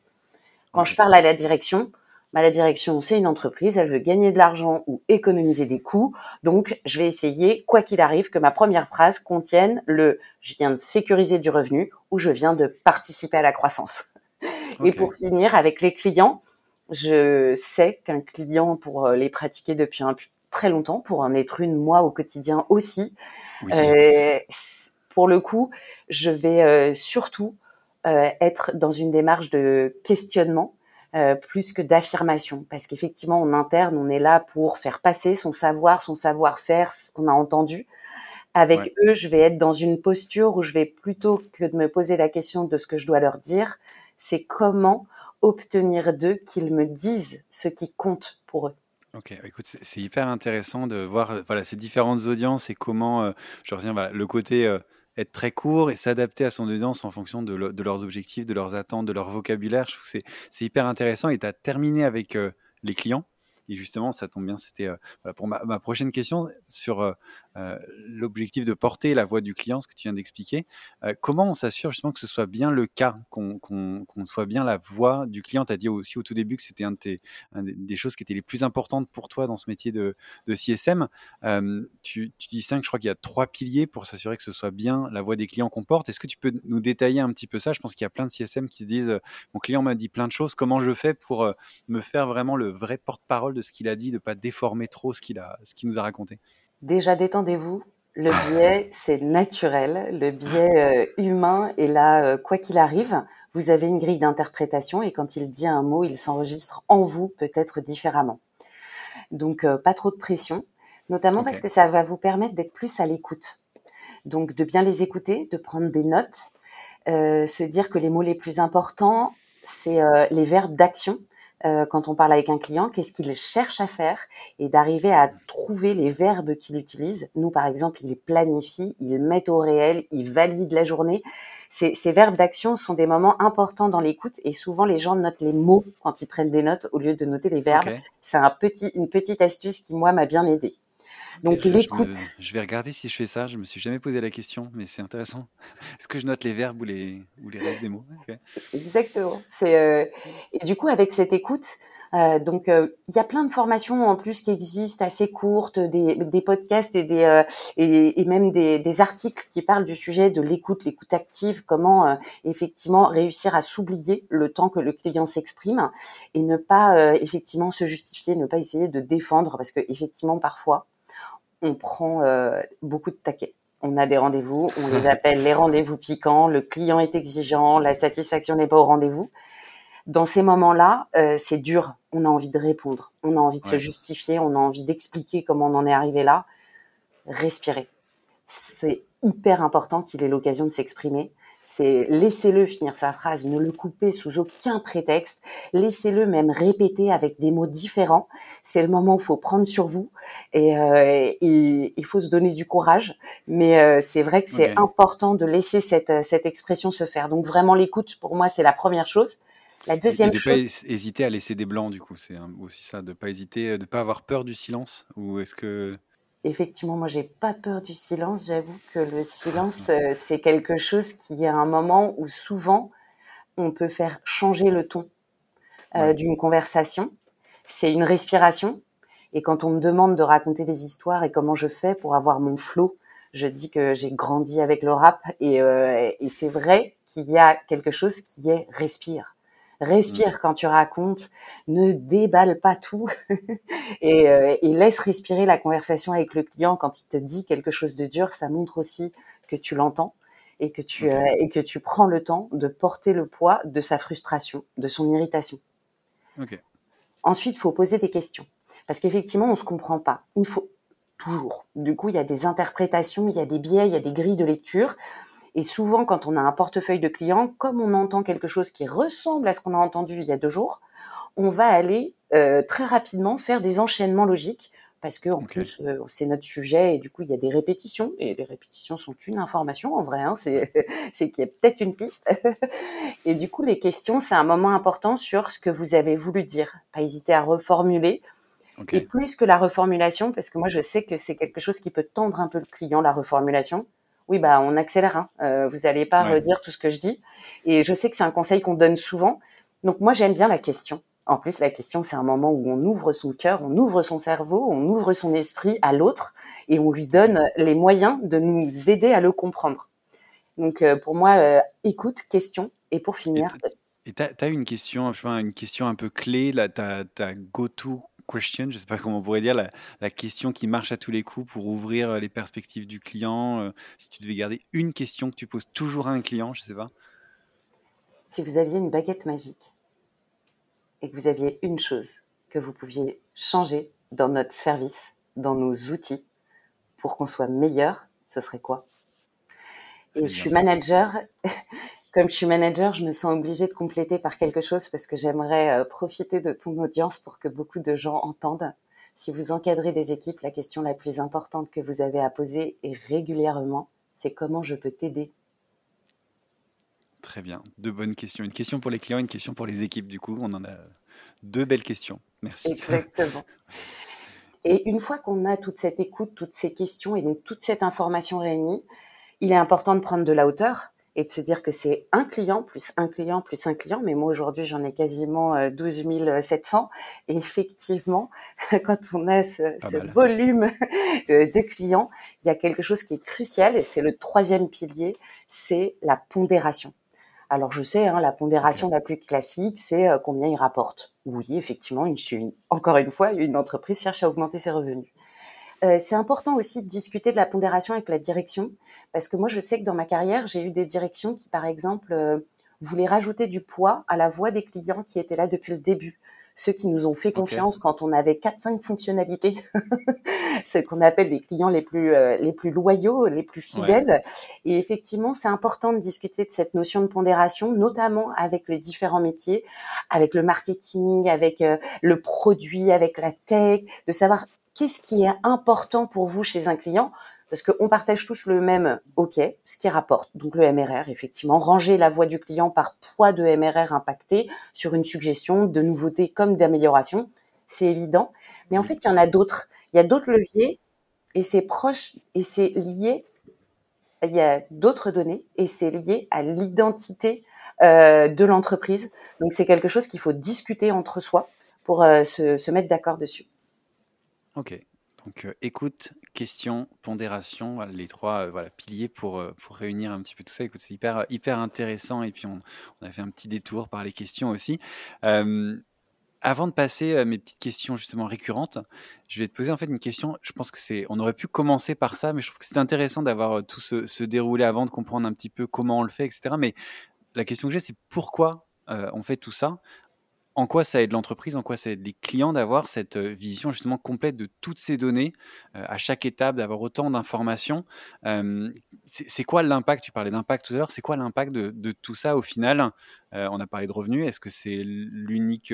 Quand je parle à la direction, bah, la direction, c'est une entreprise, elle veut gagner de l'argent ou économiser des coûts. Donc, je vais essayer, quoi qu'il arrive, que ma première phrase contienne le je viens de sécuriser du revenu ou je viens de participer à la croissance. Et pour finir, avec les clients, je sais qu'un client, pour euh, les pratiquer depuis un, très longtemps, pour en être une, moi, au quotidien aussi, euh, pour le coup, je vais euh, surtout euh, être dans une démarche de questionnement euh, plus que d'affirmation, parce qu'effectivement, en interne, on est là pour faire passer son savoir, son savoir-faire, ce qu'on a entendu. Avec eux, je vais être dans une posture où je vais plutôt que de me poser la question de ce que je dois leur dire, c'est comment obtenir d'eux qu'ils me disent ce qui compte pour eux. Ok, écoute, c'est hyper intéressant de voir euh, voilà, ces différentes audiences et comment, euh, je reviens, voilà, le côté euh, être très court et s'adapter à son audience en fonction de, leurs objectifs, de leurs attentes, de leur vocabulaire. Je trouve que c'est hyper intéressant et tu as terminé avec les clients. Justement, ça tombe bien, c'était pour ma, prochaine question sur l'objectif de porter la voix du client, ce que tu viens d'expliquer. comment on s'assure justement que ce soit bien le cas, qu'on soit bien la voix du client? Tu as dit aussi au tout début que c'était un, des choses qui étaient les plus importantes pour toi dans ce métier de, CSM. tu, tu dis cinq, je crois qu'il y a trois piliers pour s'assurer que ce soit bien la voix des clients qu'on porte. Est-ce que tu peux nous détailler un petit peu ça? Je pense qu'il y a plein de CSM qui se disent mon client m'a dit plein de choses, comment je fais pour me faire vraiment le vrai porte-parole de ce qu'il a dit, de ne pas déformer trop ce qu'il nous a raconté Déjà, détendez-vous. Le biais, c'est naturel. Le biais humain est là, quoi qu'il arrive. Vous avez une grille d'interprétation et quand il dit un mot, il s'enregistre en vous, peut-être différemment. Donc, pas trop de pression, notamment parce que ça va vous permettre d'être plus à l'écoute. Donc, de bien les écouter, de prendre des notes, se dire que les mots les plus importants, c'est les verbes d'action euh, quand on parle avec un client, qu'est-ce qu'il cherche à faire et d'arriver à trouver les verbes qu'il utilise. Nous, par exemple, il planifie, il met au réel, il valide la journée. Ces, ces verbes d'action sont des moments importants dans l'écoute et souvent les gens notent les mots quand ils prennent des notes au lieu de noter les verbes. C'est un petit, une petite astuce qui, moi, m'a bien aidé. Donc l'écoute. Je, vais regarder si je fais ça. Je me suis jamais posé la question, mais c'est intéressant. Est-ce que je note les verbes ou les, ou les restes des mots? Exactement. C'est euh, et du coup avec cette écoute. Euh, donc, euh, il y a plein de formations en plus qui existent, assez courtes, des, des podcasts et, des, et, et, même des, des, articles qui parlent du sujet de l'écoute, l'écoute active, comment effectivement réussir à s'oublier le temps que le client s'exprime et ne pas effectivement se justifier, ne pas essayer de défendre, parce que effectivement parfois on prend euh, beaucoup de taquets. On a des rendez-vous, on les appelle les rendez-vous piquants, le client est exigeant, la satisfaction n'est pas au rendez-vous. Dans ces moments-là, euh, c'est dur. On a envie de répondre, on a envie de se justifier, on a envie d'expliquer comment on en est arrivé là. Respirer. C'est hyper important qu'il ait l'occasion de s'exprimer c'est laissez-le finir sa phrase, ne le coupez sous aucun prétexte, laissez-le même répéter avec des mots différents. C'est le moment où il faut prendre sur vous et euh, il faut se donner du courage. Mais euh, c'est vrai que c'est important de laisser cette, cette expression se faire. Donc vraiment l'écoute, pour moi, c'est la première chose. La deuxième chose. De pas hésiter à laisser des blancs, du coup, c'est aussi ça, de pas hésiter, de pas avoir peur du silence? Ou est-ce que Effectivement, moi, j'ai pas peur du silence. J'avoue que le silence, euh, c'est quelque chose qui est un moment où souvent on peut faire changer le ton euh, d'une conversation. C'est une respiration. Et quand on me demande de raconter des histoires et comment je fais pour avoir mon flow, je dis que j'ai grandi avec le rap et, euh, et c'est vrai qu'il y a quelque chose qui est respire. Respire mmh. quand tu racontes, ne déballe pas tout et, euh, et, laisse respirer la conversation avec le client quand il te dit quelque chose de dur. Ça montre aussi que tu l'entends et que tu euh, et que tu prends le temps de porter le poids de sa frustration, de son irritation. Okay. Ensuite, il faut poser des questions parce qu'effectivement, on se comprend pas. Il faut toujours. Du coup, il y a des interprétations, il y a des biais, il y a des grilles de lecture. Et souvent, quand on a un portefeuille de clients, comme on entend quelque chose qui ressemble à ce qu'on a entendu il y a deux jours, on va aller euh, très rapidement faire des enchaînements logiques parce que en plus euh, c'est notre sujet et du coup il y a des répétitions et les répétitions sont une information en vrai hein, c'est c'est qu'il y a peut-être une piste. Et du coup les questions c'est un moment important sur ce que vous avez voulu dire. Pas hésiter à reformuler et plus que la reformulation parce que moi je sais que c'est quelque chose qui peut tendre un peu le client la reformulation oui, bah, on accélère. Hein. Euh, vous n'allez pas redire tout ce que je dis. Et je sais que c'est un conseil qu'on donne souvent. Donc moi, j'aime bien la question. En plus, la question, c'est un moment où on ouvre son cœur, on ouvre son cerveau, on ouvre son esprit à l'autre et on lui donne les moyens de nous aider à le comprendre. Donc euh, pour moi, euh, écoute, question. Et pour finir. Et tu as, une question, je sais pas, une question un peu clé, là, go-to question, je ne sais pas comment on pourrait dire, la, question qui marche à tous les coups pour ouvrir euh, les perspectives du client euh, Si tu devais garder une question que tu poses toujours à un client, je ne sais pas. Si vous aviez une baguette magique et que vous aviez une chose que vous pouviez changer dans notre service, dans nos outils, pour qu'on soit meilleur, ce serait quoi? Et je suis manager comme je suis manager, je me sens obligée de compléter par quelque chose parce que j'aimerais euh, profiter de ton audience pour que beaucoup de gens entendent. Si vous encadrez des équipes, la question la plus importante que vous avez à poser et régulièrement, c'est comment je peux t'aider? Très bien, deux bonnes questions. Une question pour les clients, une question pour les équipes. Du coup, on en a deux belles questions. Merci. Exactement. Et une fois qu'on a toute cette écoute, toutes ces questions et donc toute cette information réunie, il est important de prendre de la hauteur et de se dire que c'est un client plus un client plus un client. Mais moi aujourd'hui j'en ai quasiment 12 euh, 700 et effectivement quand on a ce, ce volume euh, de clients, il y a quelque chose qui est crucial et c'est le troisième pilier, c'est la pondération. Alors je sais, hein, la pondération la plus classique, c'est euh, combien il rapporte. Oui, effectivement, une, encore une fois, une entreprise cherche à augmenter ses revenus. Euh, c'est important aussi de discuter de la pondération avec la direction, parce que moi, je sais que dans ma carrière, j'ai eu des directions qui, par exemple, euh, voulaient rajouter du poids à la voix des clients qui étaient là depuis le début. Ceux qui nous ont fait confiance quand on avait quatre cinq fonctionnalités, ce qu'on appelle les clients les plus euh, les plus loyaux, les plus fidèles. Et effectivement, c'est important de discuter de cette notion de pondération, notamment avec les différents métiers, avec le marketing, avec le produit, avec la tech, de savoir qu'est-ce qui est important pour vous chez un client parce qu'on partage tous le même OK, ce qui rapporte. Donc le MRR, effectivement, ranger la voix du client par poids de MRR impacté sur une suggestion de nouveauté comme d'amélioration, c'est évident. Mais en fait, il y en a d'autres. Il y a d'autres leviers et c'est proche et c'est lié. Il y a d'autres données et c'est lié à l'identité euh, de l'entreprise. Donc c'est quelque chose qu'il faut discuter entre soi pour euh, se, se mettre d'accord dessus. Ok. Donc euh, écoute, question, pondération, les trois euh, voilà, piliers pour, euh, pour réunir un petit peu tout ça. Écoute, c'est hyper, hyper intéressant et puis on, a fait un petit détour par les questions aussi. avant de passer à mes petites questions justement récurrentes, je vais te poser en fait une question. Je pense que c'est, on aurait pu commencer par ça, mais je trouve que c'est intéressant d'avoir tout ce, ce déroulé avant de comprendre un petit peu comment on le fait, etc. Mais la question que j'ai, c'est pourquoi on fait tout ça? En quoi ça aide l'entreprise, en quoi ça aide les clients d'avoir cette vision justement complète de toutes ces données à chaque étape, d'avoir autant d'informations. c'est quoi l'impact Tu parlais d'impact tout à l'heure. C'est quoi l'impact de, tout ça au final On a parlé de revenus. Est-ce que c'est l'unique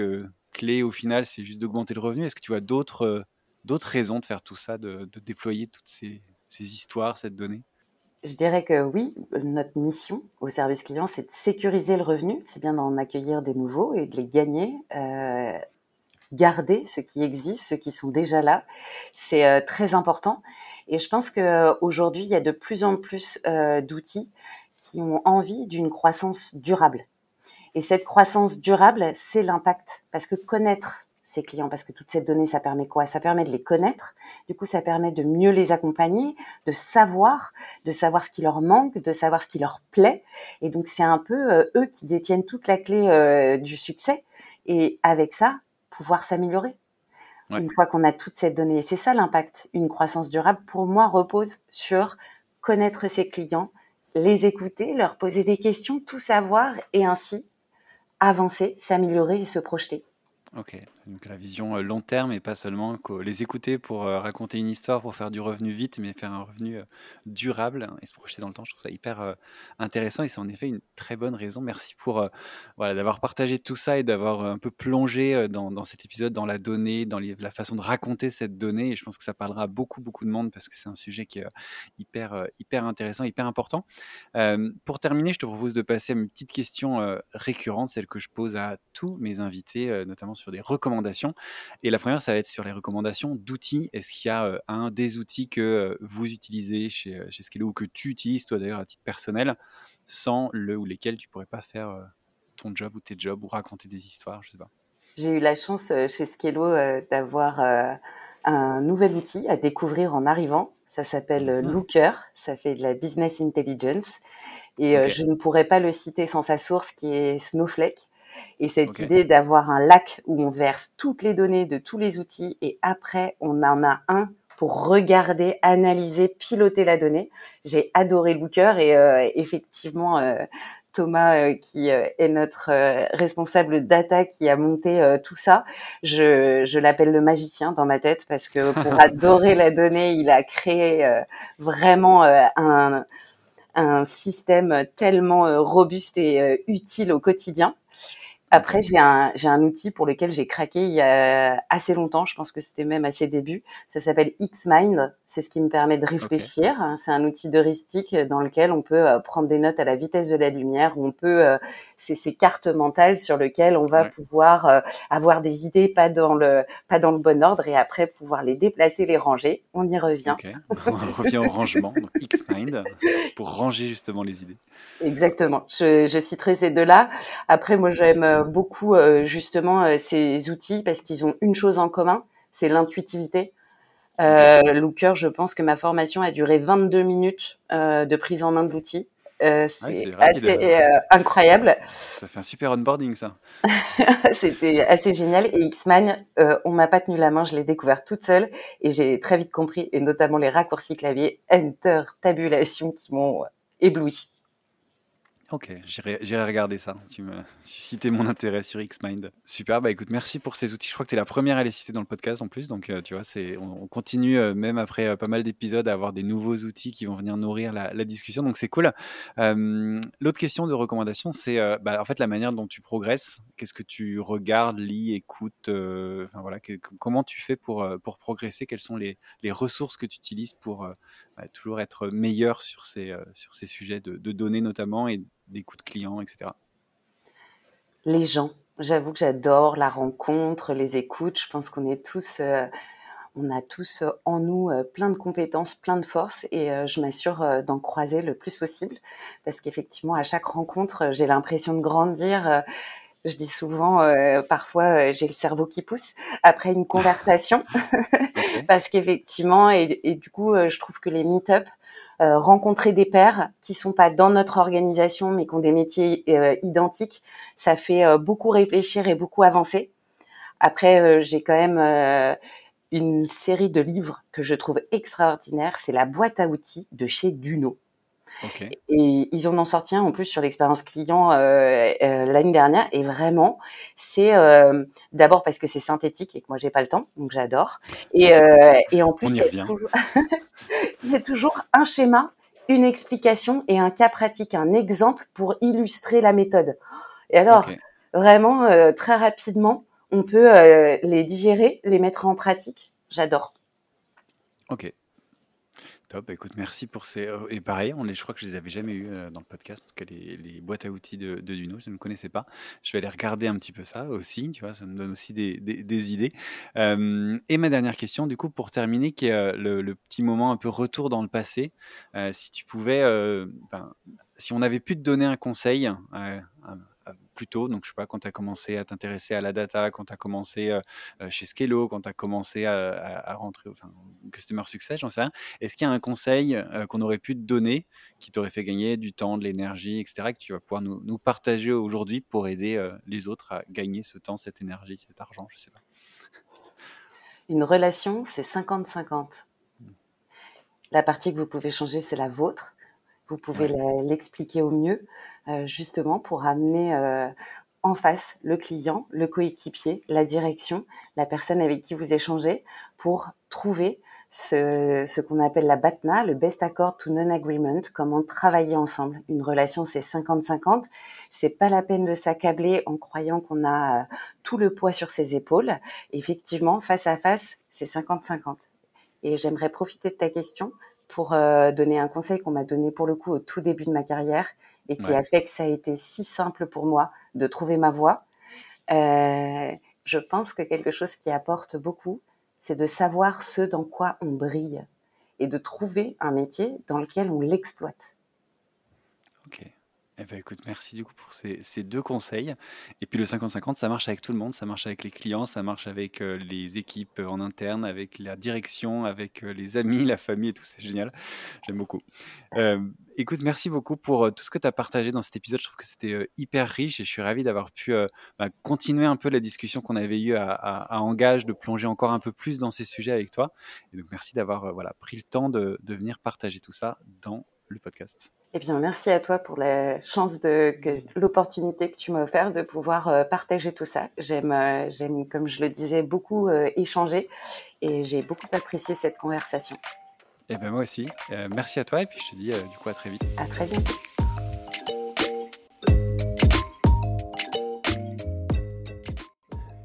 clé au final C'est juste d'augmenter le revenu? Est-ce que tu as d'autres raisons de faire tout ça, de, déployer toutes ces histoires, cette donnée? Je dirais que oui, notre mission au service client, c'est de sécuriser le revenu, c'est bien d'en accueillir des nouveaux et de les gagner, euh, garder ceux qui existent, ceux qui sont déjà là, c'est euh, très important. Et je pense qu'aujourd'hui, il y a de plus en plus euh, d'outils qui ont envie d'une croissance durable. Et cette croissance durable, c'est l'impact, parce que connaître ses clients parce que toute cette donnée, ça permet quoi? Ça permet de les connaître. Du coup, ça permet de mieux les accompagner, de savoir, de savoir ce qui leur manque, de savoir ce qui leur plaît. Et donc, c'est un peu euh, eux qui détiennent toute la clé euh, du succès. Et avec ça, pouvoir s'améliorer. Une fois qu'on a toute cette donnée, c'est ça l'impact. Une croissance durable, pour moi, repose sur connaître ses clients, les écouter, leur poser des questions, tout savoir et ainsi avancer, s'améliorer et se projeter. Ok, donc la vision euh, long terme et pas seulement les écouter pour euh, raconter une histoire, pour faire du revenu vite, mais faire un revenu euh, durable et se projeter dans le temps. Je trouve ça hyper intéressant et c'est en effet une très bonne raison. Merci pour voilà, d'avoir partagé tout ça et d'avoir un peu plongé dans, dans, cet épisode dans la donnée, dans la façon de raconter cette donnée. Et je pense que ça parlera à beaucoup, beaucoup de monde parce que c'est un sujet qui est hyper, hyper intéressant, hyper important. pour terminer, je te propose de passer à une petite question récurrente, celle que je pose à tous mes invités, notamment sur des recommandations. Et la première, ça va être sur les recommandations d'outils. Est-ce qu'il y a euh, un des outils que euh, vous utilisez chez, euh, chez Skello ou que tu utilises, toi d'ailleurs, à titre personnel, sans le ou lesquels tu pourrais pas faire ton job ou tes jobs ou raconter des histoires, je sais pas? J'ai eu la chance chez Skello d'avoir un nouvel outil à découvrir en arrivant. Ça s'appelle mmh Looker, ça fait de la business intelligence. Et je ne pourrais pas le citer sans sa source qui est Snowflake. Et cette idée d'avoir un lac où on verse toutes les données de tous les outils et après on en a un pour regarder, analyser, piloter la donnée. J'ai adoré Looker et euh, effectivement euh, Thomas euh, qui est notre responsable data qui a monté tout ça, je, je l'appelle le magicien dans ma tête parce que pour adorer la donnée, il a créé vraiment un, un système tellement robuste et utile au quotidien. Après, j'ai un, j'ai un outil pour lequel j'ai craqué il y a assez longtemps. Je pense que c'était même à ses débuts. Ça s'appelle Xmind. C'est ce qui me permet de réfléchir. C'est un outil d'heuristique dans lequel on peut euh, prendre des notes à la vitesse de la lumière. On peut, euh, c'est ces cartes mentales sur lesquelles on va pouvoir euh, avoir des idées pas dans le, pas dans le bon ordre et après pouvoir les déplacer, les ranger. On y revient. On revient au rangement. Xmind pour ranger justement les idées. Exactement. Je, je citerai ces deux-là. Après, moi, j'aime beaucoup euh, justement euh, ces outils parce qu'ils ont une chose en commun, c'est l'intuitivité. Euh, Looker, je pense que ma formation a duré 22 minutes euh, de prise en main de l'outil. Euh, c'est assez incroyable. Ça, fait un super onboarding, ça. C'était assez génial. Et X-Man, on m'a pas tenu la main, je l'ai découvert toute seule et j'ai très vite compris, et notamment les raccourcis clavier, Enter, tabulation qui m'ont ébloui. Ok, j'irai regarder ça. Tu me suscité mon intérêt sur Xmind. Super, bah écoute, merci pour ces outils. Je crois que tu es la première à les citer dans le podcast en plus. Donc, euh, tu vois, c'est, on, continue, euh, même après euh, pas mal d'épisodes, à avoir des nouveaux outils qui vont venir nourrir la, discussion. Donc, c'est cool. l'autre question de recommandation, c'est bah, en fait la manière dont tu progresses. Qu'est-ce que tu regardes, lis, écoutes voilà, Comment tu fais pour, pour progresser? Quelles sont les, les ressources que tu utilises pour toujours être meilleur sur ces, sur ces sujets de, données notamment et des coups de clients, etc. Les gens. J'avoue que j'adore la rencontre, les écoutes. Je pense qu'on est tous, euh, on a tous en nous euh, plein de compétences, plein de forces, et euh, je m'assure d'en croiser le plus possible, parce qu'effectivement, à chaque rencontre, j'ai l'impression de grandir. Je dis souvent, parfois, j'ai le cerveau qui pousse après une conversation, parce qu'effectivement, et, et, du coup, je trouve que les meet-up euh, rencontrer des pairs qui sont pas dans notre organisation mais qui ont des métiers euh, identiques, ça fait euh, beaucoup réfléchir et beaucoup avancer. Après, j'ai quand même une série de livres que je trouve extraordinaire. C'est la boîte à outils de chez Duno. Et ils en ont sorti un en plus sur l'expérience client euh, euh, l'année dernière. Et vraiment, c'est euh, d'abord parce que c'est synthétique et que moi j'ai pas le temps, donc j'adore. Et, et en plus, il y, a toujours... il y a toujours un schéma, une explication et un cas pratique, un exemple pour illustrer la méthode. Et alors, vraiment, très rapidement, on peut les digérer, les mettre en pratique. J'adore. Ok, Top, écoute, merci pour ces. Euh, et pareil, on les, je crois que je les avais jamais eu euh, dans le podcast, en tout cas les, boîtes à outils de, de Duno, je ne connaissais pas. Je vais aller regarder un petit peu ça aussi, tu vois, ça me donne aussi des, des, idées. Euh, et ma dernière question, du coup, pour terminer, qui est le petit moment un peu retour dans le passé, si tu pouvais, si on avait pu te donner un conseil, plus tôt. Donc, je sais pas, quand tu as commencé à t'intéresser à la data, quand tu as commencé euh, euh, chez Skello, quand tu as commencé à, rentrer, enfin, Customer Success, j'en sais rien. Est-ce qu'il y a un conseil euh, qu'on aurait pu te donner qui t'aurait fait gagner du temps, de l'énergie, etc., que tu vas pouvoir nous, partager aujourd'hui pour aider les autres à gagner ce temps, cette énergie, cet argent, je sais pas. Une relation, c'est 50-50. Mmh. La partie que vous pouvez changer, c'est la vôtre. Vous pouvez l'expliquer au mieux, justement pour amener euh, en face le client, le coéquipier, la direction, la personne avec qui vous échangez, pour trouver ce, qu'on appelle la BATNA, le Best Accord to Non-Agreement, comment travailler ensemble. Une relation, c'est 50-50. C'est pas la peine de s'accabler en croyant qu'on a euh, tout le poids sur ses épaules. Effectivement, face à face, c'est 50-50. Et j'aimerais profiter de ta question pour euh, donner un conseil qu'on m'a donné pour le coup au tout début de ma carrière et qui a fait que ça a été si simple pour moi de trouver ma voie. Euh, je pense que quelque chose qui apporte beaucoup, c'est de savoir ce dans quoi on brille et de trouver un métier dans lequel on l'exploite. Eh ben, écoute, merci du coup pour ces, deux conseils. Et puis le 50-50, ça marche avec tout le monde, ça marche avec les clients, ça marche avec euh, les équipes en interne, avec la direction, avec euh, les amis, la famille et tout, c'est génial. J'aime beaucoup. Euh, écoute, merci beaucoup pour tout ce que tu as partagé dans cet épisode. Je trouve que c'était hyper riche et je suis ravi d'avoir pu bah, continuer un peu la discussion qu'on avait eue à, Engage, de plonger encore un peu plus dans ces sujets avec toi. Et donc merci d'avoir voilà, pris le temps de venir partager tout ça dans le podcast. Eh bien, merci à toi pour la chance de l'opportunité que tu m'as offert de pouvoir euh, partager tout ça. J'aime, euh, j'aime, comme je le disais, beaucoup euh, échanger et j'ai beaucoup apprécié cette conversation. Eh bien, moi aussi. merci à toi et puis je te dis du coup à très vite. À très vite.